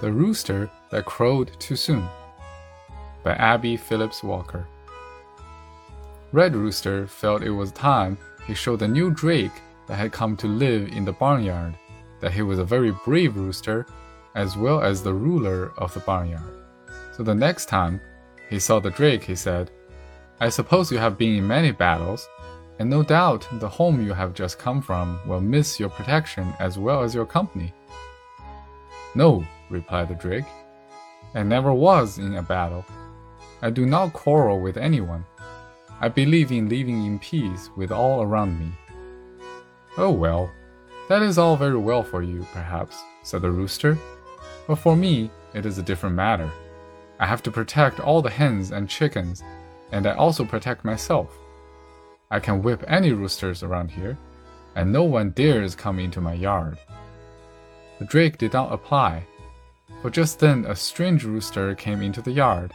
The Rooster That Crowed Too Soon by Abbie Phillips Walker. Red Rooster felt it was time he showed the new Drake that had come to live in the barnyard that he was a very brave rooster as well as the ruler of the barnyard. So the next time he saw the Drake, he said, I suppose you have been in many battles, and no doubt the home you have just come from will miss your protection as well as your company. No, replied the Drake. I never was in a battle. I do not quarrel with anyone. I believe in living in peace with all around me. Oh well, that is all very well for you, perhaps, said the rooster. But for me, it is a different matter. I have to protect all the hens and chickens, and I also protect myself. I can whip any roosters around here, and no one dares come into my yard. The drake did not apply, for just then a strange rooster came into the yard,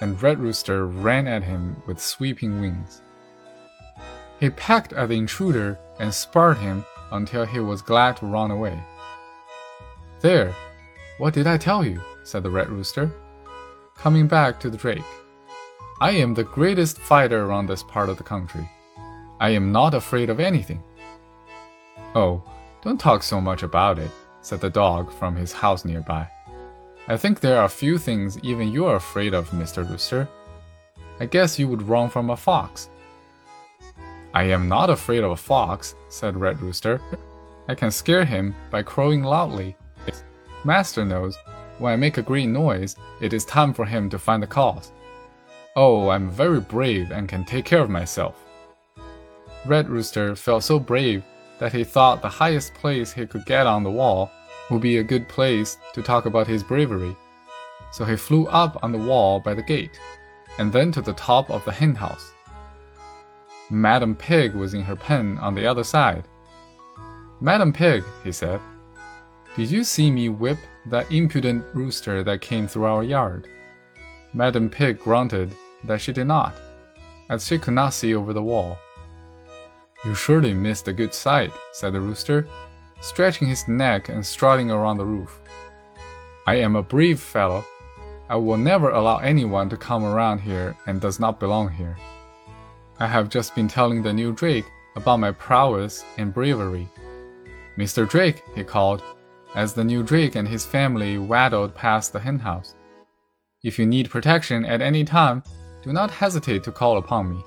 and Red Rooster ran at him with sweeping wings. He pecked at the intruder and sparred him until he was glad to run away. There, what did I tell you? said the Red Rooster, coming back to the Drake. I am the greatest fighter around this part of the country. I am not afraid of anything. Oh, don't talk so much about it, said the dog from his house nearby. I think there are few things even you are afraid of, Mr. Rooster. I guess you would run from a fox. I am not afraid of a fox, said Red Rooster. I can scare him by crowing loudly. Master knows when I make a great noise, it is time for him to find the cause. Oh, I'm very brave and can take care of myself. Red Rooster felt so brave that he thought the highest place he could get on the wall would be a good place to talk about his bravery. So he flew up on the wall by the gate, and then to the top of the hen house. Madam Pig was in her pen on the other side. Madam Pig, he said, did you see me whip that impudent rooster that came through our yard? Madam Pig grunted that she did not, as she could not see over the wall. You surely missed a good sight, said the rooster, stretching his neck and strutting around the roof. I am a brave fellow. I will never allow anyone to come around here and does not belong here. I have just been telling the new Drake about my prowess and bravery. Mr. Drake, he called, as the new Drake and his family waddled past the henhouse. If you need protection at any time, do not hesitate to call upon me.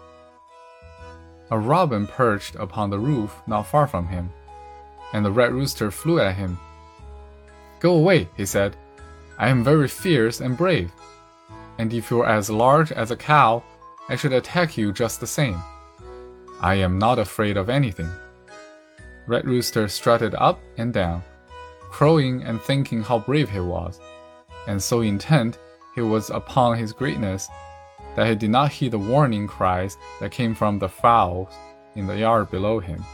A robin perched upon the roof not far from him and the red rooster flew at him. Go away, he said. I am very fierce and brave, and if you're as large as a cow, I should attack you just the same. I am not afraid of anything. Red Rooster strutted up and down, crowing and thinking how brave he was, and so intent he was upon his greatness that he did not heed the warning cries that came from the fowls in the yard below him.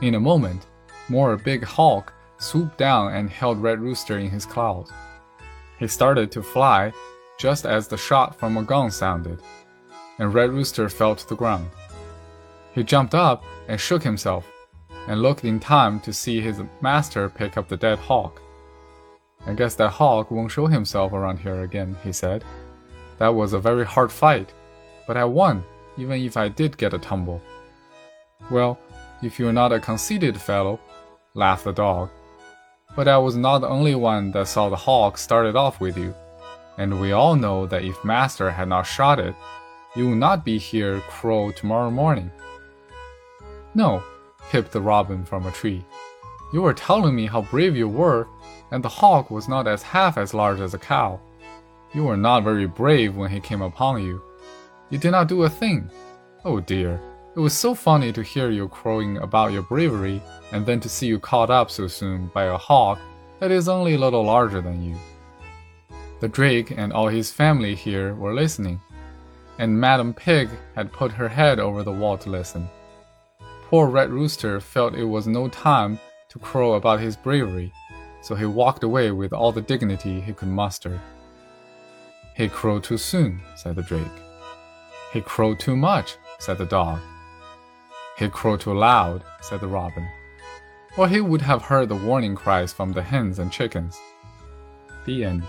In a moment, more, a big hawk swooped down and held Red Rooster in his claws. He started to fly just as the shot from a gun sounded, and Red Rooster fell to the ground. He jumped up and shook himself, and looked in time to see his master pick up the dead hawk. I guess that hawk won't show himself around here again, he said. That was a very hard fight, but I won, even if I did get a tumble. Well, if you're not a conceited fellow, laughed the dog. But I was not the only one that saw the hawk started off with you, and we all know that if Master had not shot it, you would not be here crow tomorrow morning. No, pipped the robin from a tree. You were telling me how brave you were, and the hawk was not as half as large as a cow. You were not very brave when he came upon you. You did not do a thing. Oh dear, it was so funny to hear you crowing about your bravery, and then to see you caught up so soon by a hawk that is only a little larger than you. The drake and all his family here were listening, and Madam Pig had put her head over the wall to listen. Poor Red Rooster felt it was no time to crow about his bravery, so he walked away with all the dignity he could muster. He crowed too soon, said the drake. He crowed too much, said the dog. He crowed too loud, said the robin, or he would have heard the warning cries from the hens and chickens. The end.